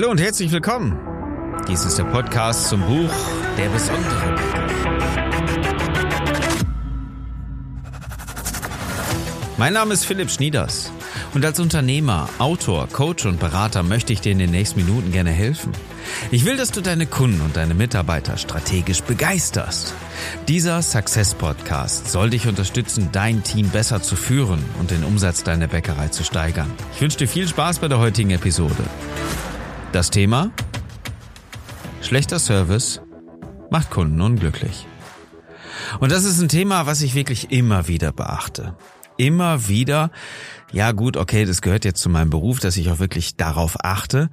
Hallo und herzlich willkommen. Dies ist der Podcast zum Buch Der besondere Mein Name ist Philipp Schnieders und als Unternehmer, Autor, Coach und Berater möchte ich dir in den nächsten Minuten gerne helfen. Ich will, dass du deine Kunden und deine Mitarbeiter strategisch begeisterst. Dieser Success Podcast soll dich unterstützen, dein Team besser zu führen und den Umsatz deiner Bäckerei zu steigern. Ich wünsche dir viel Spaß bei der heutigen Episode. Das Thema? Schlechter Service macht Kunden unglücklich. Und das ist ein Thema, was ich wirklich immer wieder beachte. Immer wieder, ja gut, okay, das gehört jetzt zu meinem Beruf, dass ich auch wirklich darauf achte.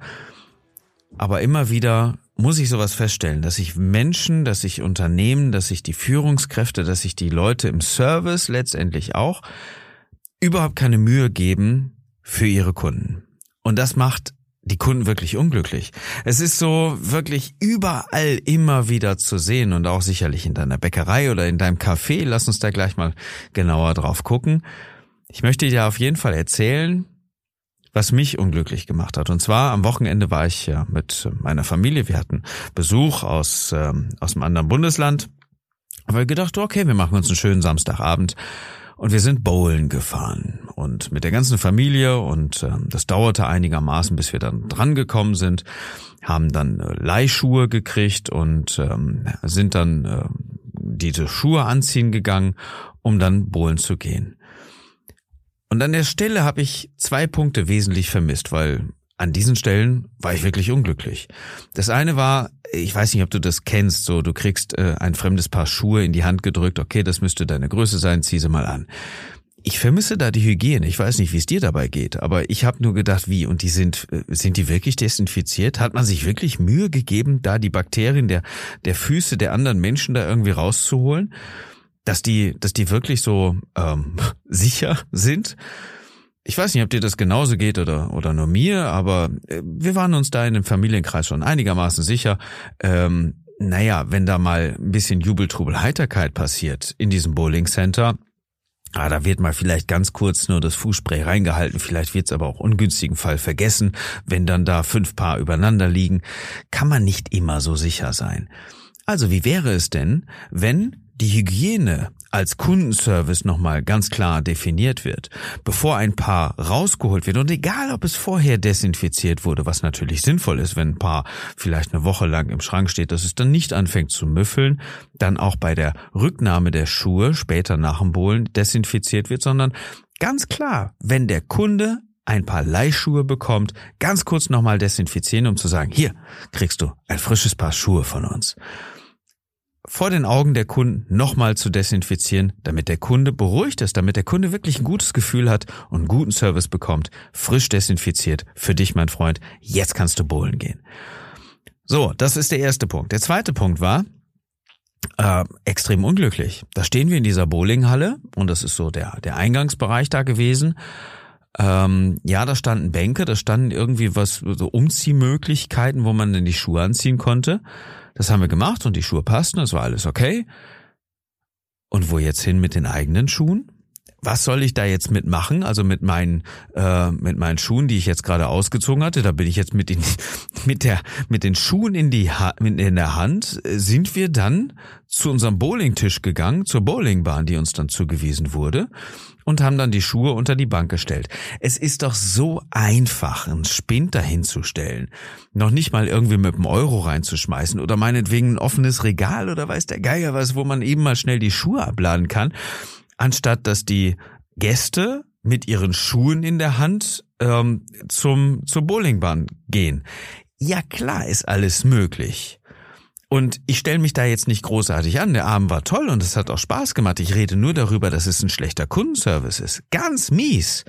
Aber immer wieder muss ich sowas feststellen, dass sich Menschen, dass sich Unternehmen, dass sich die Führungskräfte, dass sich die Leute im Service letztendlich auch überhaupt keine Mühe geben für ihre Kunden. Und das macht die Kunden wirklich unglücklich. Es ist so wirklich überall immer wieder zu sehen und auch sicherlich in deiner Bäckerei oder in deinem Café. Lass uns da gleich mal genauer drauf gucken. Ich möchte dir auf jeden Fall erzählen, was mich unglücklich gemacht hat. Und zwar am Wochenende war ich ja mit meiner Familie. Wir hatten Besuch aus, ähm, aus einem anderen Bundesland. Aber gedacht, okay, wir machen uns einen schönen Samstagabend und wir sind bowlen gefahren und mit der ganzen Familie und äh, das dauerte einigermaßen, bis wir dann dran gekommen sind, haben dann äh, Leihschuhe gekriegt und ähm, sind dann äh, diese Schuhe anziehen gegangen, um dann bowlen zu gehen. Und an der Stelle habe ich zwei Punkte wesentlich vermisst, weil an diesen Stellen war ich wirklich unglücklich. Das eine war, ich weiß nicht, ob du das kennst, so du kriegst äh, ein fremdes Paar Schuhe in die Hand gedrückt, okay, das müsste deine Größe sein, zieh sie mal an. Ich vermisse da die Hygiene. Ich weiß nicht, wie es dir dabei geht, aber ich habe nur gedacht, wie und die sind äh, sind die wirklich desinfiziert? Hat man sich wirklich Mühe gegeben, da die Bakterien der der Füße der anderen Menschen da irgendwie rauszuholen, dass die dass die wirklich so ähm, sicher sind? Ich weiß nicht, ob dir das genauso geht oder, oder nur mir, aber äh, wir waren uns da in dem Familienkreis schon einigermaßen sicher. Ähm, naja, wenn da mal ein bisschen Jubeltrubel, Heiterkeit passiert in diesem Bowling Center, Ah, da wird mal vielleicht ganz kurz nur das Fußspray reingehalten, vielleicht wird's aber auch ungünstigen Fall vergessen, wenn dann da fünf Paar übereinander liegen, kann man nicht immer so sicher sein. Also wie wäre es denn, wenn die Hygiene als Kundenservice nochmal ganz klar definiert wird, bevor ein Paar rausgeholt wird und egal ob es vorher desinfiziert wurde, was natürlich sinnvoll ist, wenn ein Paar vielleicht eine Woche lang im Schrank steht, dass es dann nicht anfängt zu müffeln, dann auch bei der Rücknahme der Schuhe später nach dem Bohlen desinfiziert wird, sondern ganz klar, wenn der Kunde ein paar Leihschuhe bekommt, ganz kurz nochmal desinfizieren, um zu sagen, hier kriegst du ein frisches Paar Schuhe von uns vor den Augen der Kunden nochmal zu desinfizieren, damit der Kunde beruhigt ist, damit der Kunde wirklich ein gutes Gefühl hat und einen guten Service bekommt, frisch desinfiziert für dich, mein Freund. Jetzt kannst du bowlen gehen. So, das ist der erste Punkt. Der zweite Punkt war, äh, extrem unglücklich. Da stehen wir in dieser Bowlinghalle und das ist so der, der Eingangsbereich da gewesen. Ähm, ja, da standen Bänke, da standen irgendwie was, so Umziehmöglichkeiten, wo man denn die Schuhe anziehen konnte. Das haben wir gemacht und die Schuhe passten, das war alles okay. Und wo jetzt hin mit den eigenen Schuhen? Was soll ich da jetzt mitmachen? Also mit meinen äh, mit meinen Schuhen, die ich jetzt gerade ausgezogen hatte, da bin ich jetzt mit den mit der mit den Schuhen in die ha in der Hand sind wir dann zu unserem Bowlingtisch gegangen, zur Bowlingbahn, die uns dann zugewiesen wurde und haben dann die Schuhe unter die Bank gestellt. Es ist doch so einfach, einen Spind dahinzustellen. Noch nicht mal irgendwie mit einem Euro reinzuschmeißen oder meinetwegen ein offenes Regal oder weiß der Geiger was, wo man eben mal schnell die Schuhe abladen kann, anstatt dass die Gäste mit ihren Schuhen in der Hand ähm, zum zur Bowlingbahn gehen. Ja klar ist alles möglich. Und ich stelle mich da jetzt nicht großartig an. Der Abend war toll und es hat auch Spaß gemacht. Ich rede nur darüber, dass es ein schlechter Kundenservice ist. Ganz mies.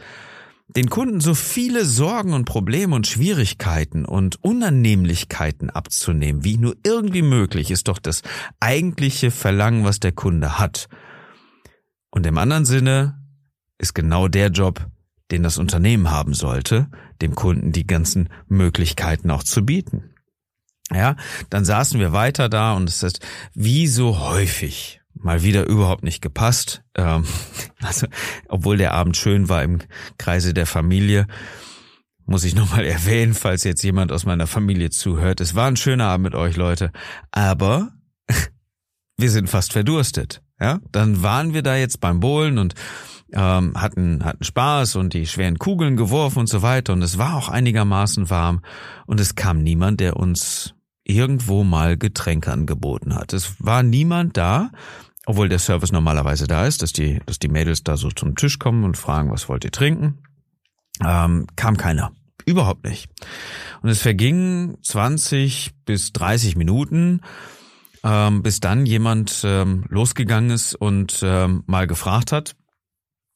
Den Kunden so viele Sorgen und Probleme und Schwierigkeiten und Unannehmlichkeiten abzunehmen, wie nur irgendwie möglich, ist doch das eigentliche Verlangen, was der Kunde hat. Und im anderen Sinne ist genau der Job, den das Unternehmen haben sollte, dem Kunden die ganzen Möglichkeiten auch zu bieten. Ja, dann saßen wir weiter da und es ist wie so häufig mal wieder überhaupt nicht gepasst. Ähm, also, obwohl der Abend schön war im Kreise der Familie, muss ich nochmal erwähnen, falls jetzt jemand aus meiner Familie zuhört. Es war ein schöner Abend mit euch, Leute. Aber wir sind fast verdurstet. Ja, dann waren wir da jetzt beim Bowlen und ähm, hatten, hatten Spaß und die schweren Kugeln geworfen und so weiter. Und es war auch einigermaßen warm. Und es kam niemand, der uns irgendwo mal Getränke angeboten hat. Es war niemand da, obwohl der Service normalerweise da ist, dass die, dass die Mädels da so zum Tisch kommen und fragen, was wollt ihr trinken? Ähm, kam keiner. Überhaupt nicht. Und es vergingen 20 bis 30 Minuten ähm, bis dann jemand ähm, losgegangen ist und ähm, mal gefragt hat.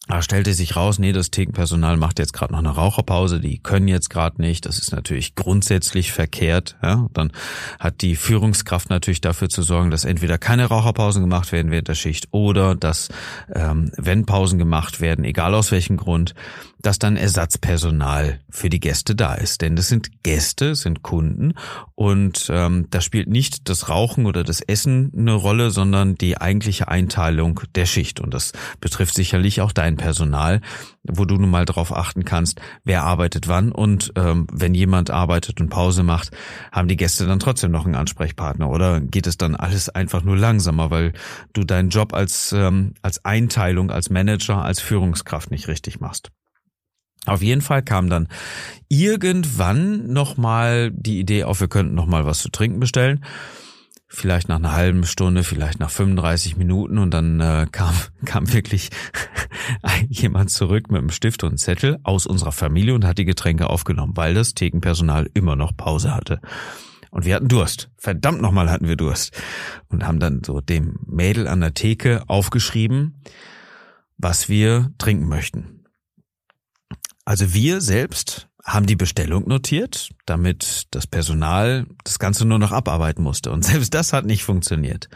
Da stellte sich raus, nee, das Thekenpersonal macht jetzt gerade noch eine Raucherpause, die können jetzt gerade nicht. Das ist natürlich grundsätzlich verkehrt. Ja? Dann hat die Führungskraft natürlich dafür zu sorgen, dass entweder keine Raucherpausen gemacht werden während der Schicht oder dass, ähm, wenn Pausen gemacht werden, egal aus welchem Grund, dass dann Ersatzpersonal für die Gäste da ist. Denn das sind Gäste, sind Kunden und ähm, da spielt nicht das Rauchen oder das Essen eine Rolle, sondern die eigentliche Einteilung der Schicht. Und das betrifft sicherlich auch dein Personal, wo du nun mal darauf achten kannst, wer arbeitet wann. Und ähm, wenn jemand arbeitet und Pause macht, haben die Gäste dann trotzdem noch einen Ansprechpartner oder geht es dann alles einfach nur langsamer, weil du deinen Job als, ähm, als Einteilung, als Manager, als Führungskraft nicht richtig machst. Auf jeden Fall kam dann irgendwann nochmal die Idee auf, wir könnten nochmal was zu trinken bestellen. Vielleicht nach einer halben Stunde, vielleicht nach 35 Minuten und dann äh, kam, kam wirklich jemand zurück mit einem Stift und einem Zettel aus unserer Familie und hat die Getränke aufgenommen, weil das Thekenpersonal immer noch Pause hatte. Und wir hatten Durst. Verdammt nochmal hatten wir Durst. Und haben dann so dem Mädel an der Theke aufgeschrieben, was wir trinken möchten. Also wir selbst haben die Bestellung notiert, damit das Personal das Ganze nur noch abarbeiten musste. Und selbst das hat nicht funktioniert.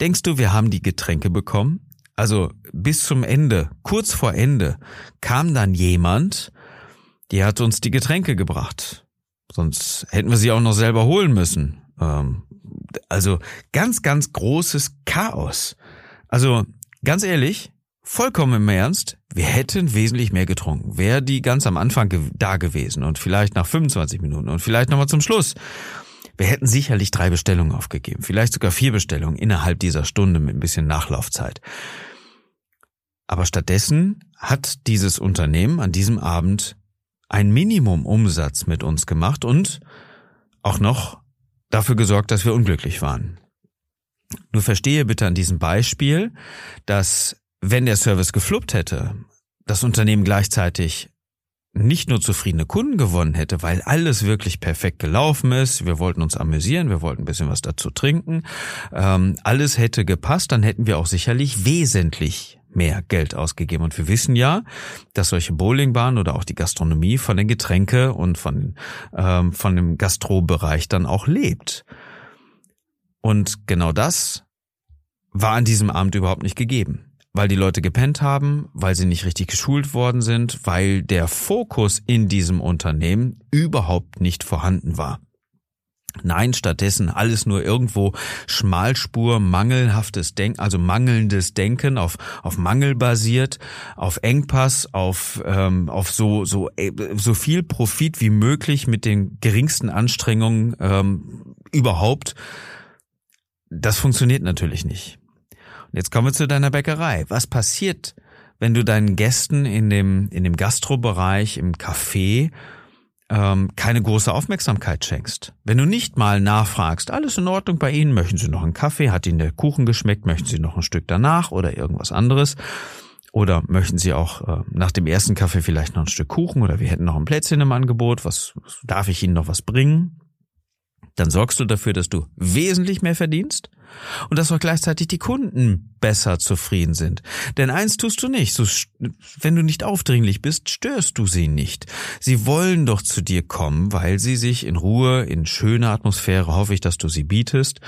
Denkst du, wir haben die Getränke bekommen? Also bis zum Ende, kurz vor Ende, kam dann jemand, die hat uns die Getränke gebracht. Sonst hätten wir sie auch noch selber holen müssen. Ähm, also ganz, ganz großes Chaos. Also ganz ehrlich, vollkommen im Ernst, wir hätten wesentlich mehr getrunken. Wäre die ganz am Anfang da gewesen und vielleicht nach 25 Minuten und vielleicht nochmal zum Schluss. Wir hätten sicherlich drei Bestellungen aufgegeben, vielleicht sogar vier Bestellungen innerhalb dieser Stunde mit ein bisschen Nachlaufzeit. Aber stattdessen hat dieses Unternehmen an diesem Abend ein Minimumumsatz mit uns gemacht und auch noch dafür gesorgt, dass wir unglücklich waren. Nur verstehe bitte an diesem Beispiel, dass wenn der Service gefluppt hätte, das Unternehmen gleichzeitig nicht nur zufriedene Kunden gewonnen hätte, weil alles wirklich perfekt gelaufen ist, wir wollten uns amüsieren, wir wollten ein bisschen was dazu trinken, ähm, alles hätte gepasst, dann hätten wir auch sicherlich wesentlich mehr Geld ausgegeben. Und wir wissen ja, dass solche Bowlingbahnen oder auch die Gastronomie von den Getränke und von, ähm, von dem Gastrobereich dann auch lebt. Und genau das war an diesem Abend überhaupt nicht gegeben weil die Leute gepennt haben, weil sie nicht richtig geschult worden sind, weil der Fokus in diesem Unternehmen überhaupt nicht vorhanden war. Nein, stattdessen alles nur irgendwo Schmalspur, mangelhaftes Denken, also mangelndes Denken, auf, auf Mangel basiert, auf Engpass, auf, ähm, auf so, so, äh, so viel Profit wie möglich mit den geringsten Anstrengungen ähm, überhaupt. Das funktioniert natürlich nicht. Jetzt kommen wir zu deiner Bäckerei. Was passiert, wenn du deinen Gästen in dem, in dem Gastrobereich, im Café, ähm, keine große Aufmerksamkeit schenkst? Wenn du nicht mal nachfragst, alles in Ordnung bei Ihnen, möchten Sie noch einen Kaffee, hat Ihnen der Kuchen geschmeckt, möchten Sie noch ein Stück danach oder irgendwas anderes? Oder möchten Sie auch äh, nach dem ersten Kaffee vielleicht noch ein Stück Kuchen oder wir hätten noch ein Plätzchen im Angebot, was darf ich Ihnen noch was bringen? Dann sorgst du dafür, dass du wesentlich mehr verdienst und dass auch gleichzeitig die Kunden besser zufrieden sind. Denn eins tust du nicht, so, wenn du nicht aufdringlich bist, störst du sie nicht. Sie wollen doch zu dir kommen, weil sie sich in Ruhe, in schöner Atmosphäre, hoffe ich, dass du sie bietest,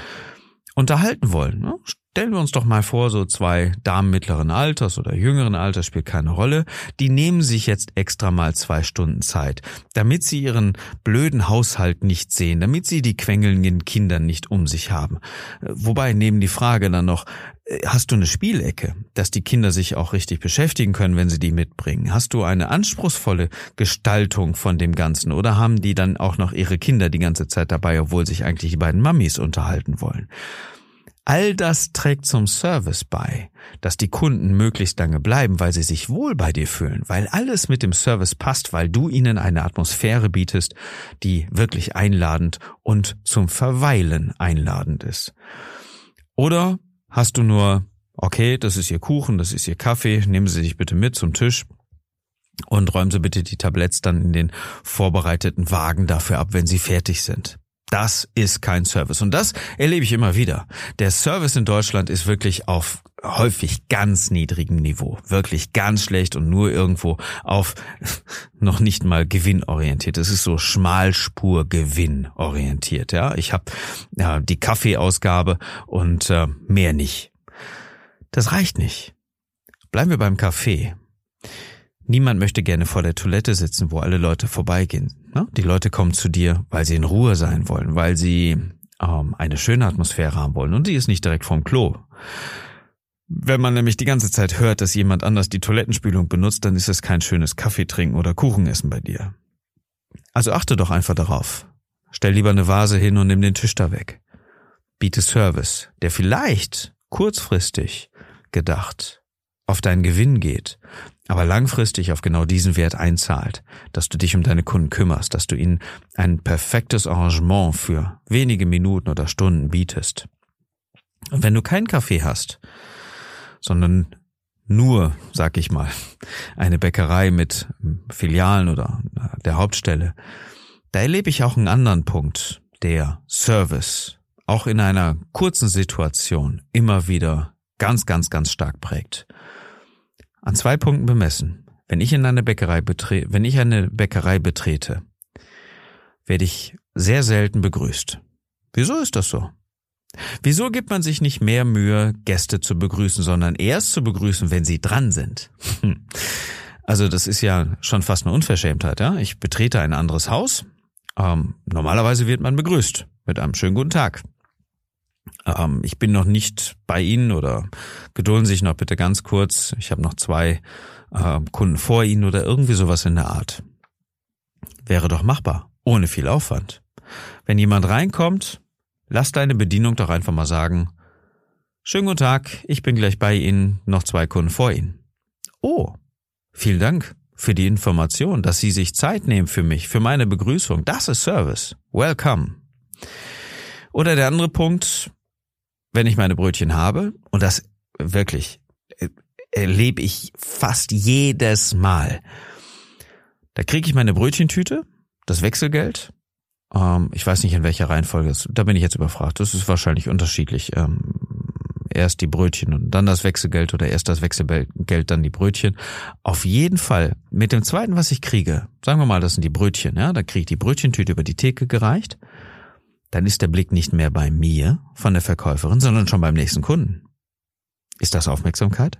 unterhalten wollen. Stellen wir uns doch mal vor, so zwei Damen mittleren Alters oder jüngeren Alters spielt keine Rolle, die nehmen sich jetzt extra mal zwei Stunden Zeit, damit sie ihren blöden Haushalt nicht sehen, damit sie die quengelnden Kinder nicht um sich haben. Wobei neben die Frage dann noch, äh, hast du eine Spielecke, dass die Kinder sich auch richtig beschäftigen können, wenn sie die mitbringen? Hast du eine anspruchsvolle Gestaltung von dem Ganzen oder haben die dann auch noch ihre Kinder die ganze Zeit dabei, obwohl sich eigentlich die beiden Mammis unterhalten wollen? All das trägt zum Service bei, dass die Kunden möglichst lange bleiben, weil sie sich wohl bei dir fühlen, weil alles mit dem Service passt, weil du ihnen eine Atmosphäre bietest, die wirklich einladend und zum Verweilen einladend ist. Oder hast du nur, okay, das ist Ihr Kuchen, das ist Ihr Kaffee, nehmen Sie sich bitte mit zum Tisch und räumen Sie bitte die Tabletts dann in den vorbereiteten Wagen dafür ab, wenn sie fertig sind. Das ist kein Service. Und das erlebe ich immer wieder. Der Service in Deutschland ist wirklich auf häufig ganz niedrigem Niveau. Wirklich ganz schlecht und nur irgendwo auf noch nicht mal gewinnorientiert. Es ist so Schmalspur gewinnorientiert. Ja, ich habe ja, die Kaffeeausgabe und äh, mehr nicht. Das reicht nicht. Bleiben wir beim Kaffee. Niemand möchte gerne vor der Toilette sitzen, wo alle Leute vorbeigehen. Ne? Die Leute kommen zu dir, weil sie in Ruhe sein wollen, weil sie ähm, eine schöne Atmosphäre haben wollen und die ist nicht direkt vom Klo. Wenn man nämlich die ganze Zeit hört, dass jemand anders die Toilettenspülung benutzt, dann ist es kein schönes Kaffee trinken oder Kuchen essen bei dir. Also achte doch einfach darauf. Stell lieber eine Vase hin und nimm den Tisch da weg. Biete Service, der vielleicht kurzfristig gedacht auf deinen Gewinn geht, aber langfristig auf genau diesen Wert einzahlt, dass du dich um deine Kunden kümmerst, dass du ihnen ein perfektes Arrangement für wenige Minuten oder Stunden bietest. Und wenn du keinen Kaffee hast, sondern nur, sag ich mal, eine Bäckerei mit Filialen oder der Hauptstelle, da erlebe ich auch einen anderen Punkt, der Service auch in einer kurzen Situation immer wieder ganz, ganz, ganz stark prägt. An zwei Punkten bemessen. Wenn ich in eine Bäckerei betrete, wenn ich eine Bäckerei betrete, werde ich sehr selten begrüßt. Wieso ist das so? Wieso gibt man sich nicht mehr Mühe, Gäste zu begrüßen, sondern erst zu begrüßen, wenn sie dran sind? Also das ist ja schon fast eine Unverschämtheit, ja? Ich betrete ein anderes Haus. Ähm, normalerweise wird man begrüßt mit einem schönen guten Tag ähm, ich bin noch nicht bei Ihnen oder gedulden Sie sich noch bitte ganz kurz. Ich habe noch zwei äh, Kunden vor Ihnen oder irgendwie sowas in der Art. Wäre doch machbar, ohne viel Aufwand. Wenn jemand reinkommt, lass deine Bedienung doch einfach mal sagen, schönen guten Tag, ich bin gleich bei Ihnen, noch zwei Kunden vor Ihnen. Oh, vielen Dank für die Information, dass Sie sich Zeit nehmen für mich, für meine Begrüßung. Das ist Service. Welcome. Oder der andere Punkt, wenn ich meine Brötchen habe, und das wirklich äh, erlebe ich fast jedes Mal, da kriege ich meine Brötchentüte, das Wechselgeld. Ähm, ich weiß nicht, in welcher Reihenfolge. Das, da bin ich jetzt überfragt. Das ist wahrscheinlich unterschiedlich. Ähm, erst die Brötchen und dann das Wechselgeld oder erst das Wechselgeld, dann die Brötchen. Auf jeden Fall mit dem zweiten, was ich kriege, sagen wir mal, das sind die Brötchen, ja, da kriege ich die Brötchentüte über die Theke gereicht dann ist der Blick nicht mehr bei mir von der Verkäuferin, sondern schon beim nächsten Kunden. Ist das Aufmerksamkeit?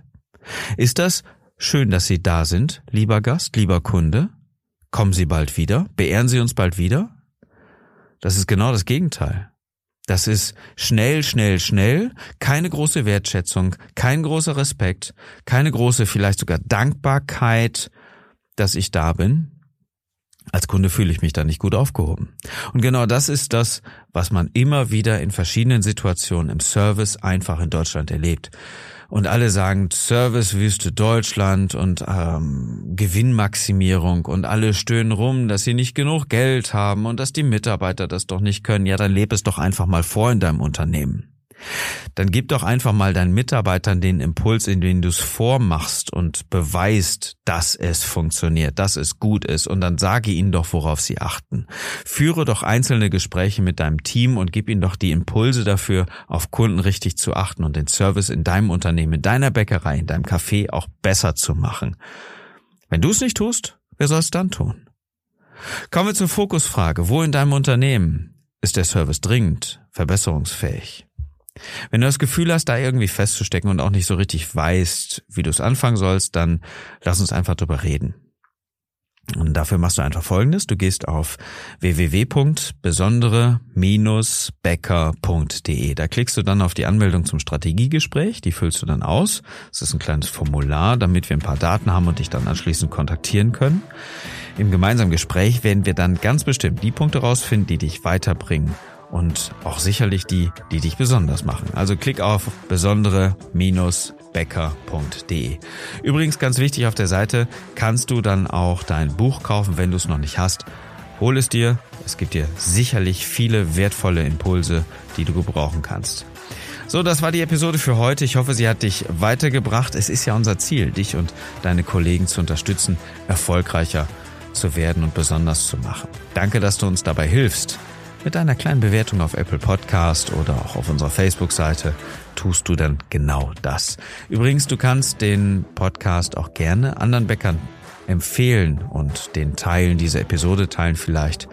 Ist das schön, dass Sie da sind, lieber Gast, lieber Kunde? Kommen Sie bald wieder? Beehren Sie uns bald wieder? Das ist genau das Gegenteil. Das ist schnell, schnell, schnell, keine große Wertschätzung, kein großer Respekt, keine große vielleicht sogar Dankbarkeit, dass ich da bin, als Kunde fühle ich mich da nicht gut aufgehoben. Und genau das ist das, was man immer wieder in verschiedenen Situationen im Service einfach in Deutschland erlebt. Und alle sagen Servicewüste Deutschland und ähm, Gewinnmaximierung und alle stöhnen rum, dass sie nicht genug Geld haben und dass die Mitarbeiter das doch nicht können. Ja, dann lebe es doch einfach mal vor in deinem Unternehmen dann gib doch einfach mal deinen Mitarbeitern den Impuls, in den du es vormachst und beweist, dass es funktioniert, dass es gut ist und dann sage ihnen doch, worauf sie achten. Führe doch einzelne Gespräche mit deinem Team und gib ihnen doch die Impulse dafür, auf Kunden richtig zu achten und den Service in deinem Unternehmen, in deiner Bäckerei, in deinem Café auch besser zu machen. Wenn du es nicht tust, wer soll es dann tun? Kommen wir zur Fokusfrage. Wo in deinem Unternehmen ist der Service dringend verbesserungsfähig? Wenn du das Gefühl hast, da irgendwie festzustecken und auch nicht so richtig weißt, wie du es anfangen sollst, dann lass uns einfach drüber reden. Und dafür machst du einfach Folgendes. Du gehst auf www.besondere-becker.de. Da klickst du dann auf die Anmeldung zum Strategiegespräch. Die füllst du dann aus. Das ist ein kleines Formular, damit wir ein paar Daten haben und dich dann anschließend kontaktieren können. Im gemeinsamen Gespräch werden wir dann ganz bestimmt die Punkte rausfinden, die dich weiterbringen und auch sicherlich die, die dich besonders machen. Also klick auf besondere-becker.de. Übrigens ganz wichtig auf der Seite kannst du dann auch dein Buch kaufen, wenn du es noch nicht hast. Hol es dir. Es gibt dir sicherlich viele wertvolle Impulse, die du gebrauchen kannst. So, das war die Episode für heute. Ich hoffe, sie hat dich weitergebracht. Es ist ja unser Ziel, dich und deine Kollegen zu unterstützen, erfolgreicher zu werden und besonders zu machen. Danke, dass du uns dabei hilfst. Mit einer kleinen Bewertung auf Apple Podcast oder auch auf unserer Facebook-Seite tust du dann genau das. Übrigens, du kannst den Podcast auch gerne anderen Bäckern empfehlen und den Teilen dieser Episode teilen vielleicht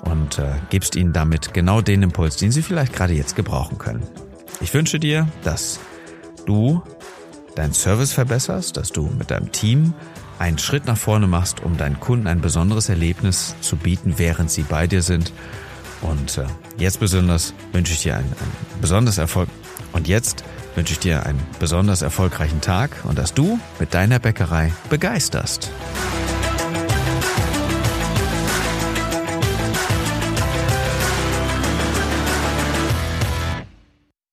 und äh, gibst ihnen damit genau den Impuls, den sie vielleicht gerade jetzt gebrauchen können. Ich wünsche dir, dass du deinen Service verbesserst, dass du mit deinem Team einen Schritt nach vorne machst, um deinen Kunden ein besonderes Erlebnis zu bieten, während sie bei dir sind und äh, jetzt besonders wünsche ich dir einen, einen besonders Erfolg. Und jetzt wünsche ich dir einen besonders erfolgreichen Tag und dass du mit deiner Bäckerei begeisterst.